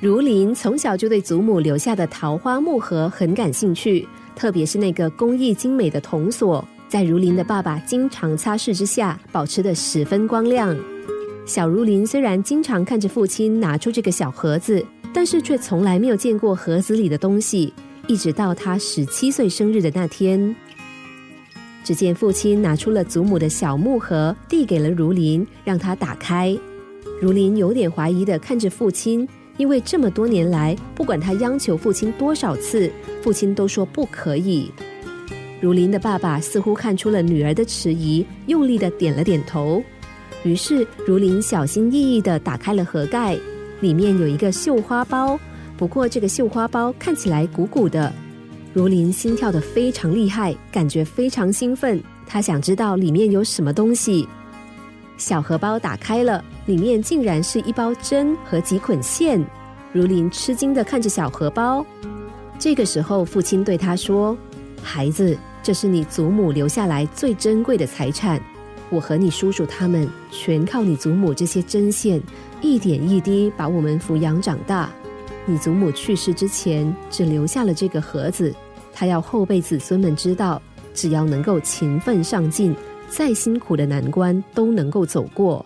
如林从小就对祖母留下的桃花木盒很感兴趣，特别是那个工艺精美的铜锁，在如林的爸爸经常擦拭之下，保持的十分光亮。小如林虽然经常看着父亲拿出这个小盒子，但是却从来没有见过盒子里的东西，一直到他十七岁生日的那天。只见父亲拿出了祖母的小木盒，递给了如林，让他打开。如林有点怀疑的看着父亲，因为这么多年来，不管他央求父亲多少次，父亲都说不可以。如林的爸爸似乎看出了女儿的迟疑，用力的点了点头。于是如林小心翼翼的打开了盒盖，里面有一个绣花包，不过这个绣花包看起来鼓鼓的。如林心跳的非常厉害，感觉非常兴奋。他想知道里面有什么东西。小荷包打开了，里面竟然是一包针和几捆线。如林吃惊的看着小荷包。这个时候，父亲对他说：“孩子，这是你祖母留下来最珍贵的财产。我和你叔叔他们全靠你祖母这些针线，一点一滴把我们抚养长大。你祖母去世之前，只留下了这个盒子。”他要后辈子孙们知道，只要能够勤奋上进，再辛苦的难关都能够走过。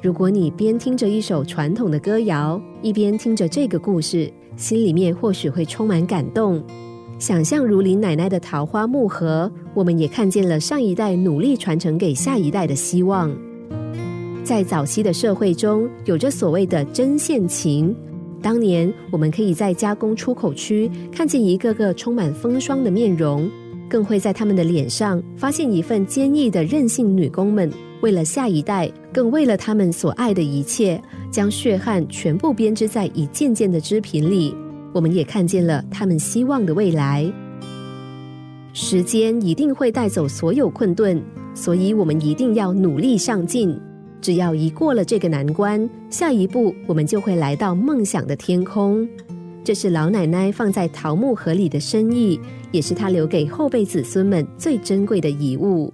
如果你边听着一首传统的歌谣，一边听着这个故事，心里面或许会充满感动。想象如林奶奶的桃花木盒，我们也看见了上一代努力传承给下一代的希望。在早期的社会中，有着所谓的针线情。当年，我们可以在加工出口区看见一个个充满风霜的面容，更会在他们的脸上发现一份坚毅的韧性。女工们为了下一代，更为了他们所爱的一切，将血汗全部编织在一件件的织品里。我们也看见了他们希望的未来。时间一定会带走所有困顿，所以我们一定要努力上进。只要一过了这个难关，下一步我们就会来到梦想的天空。这是老奶奶放在桃木盒里的深意，也是她留给后辈子孙们最珍贵的遗物。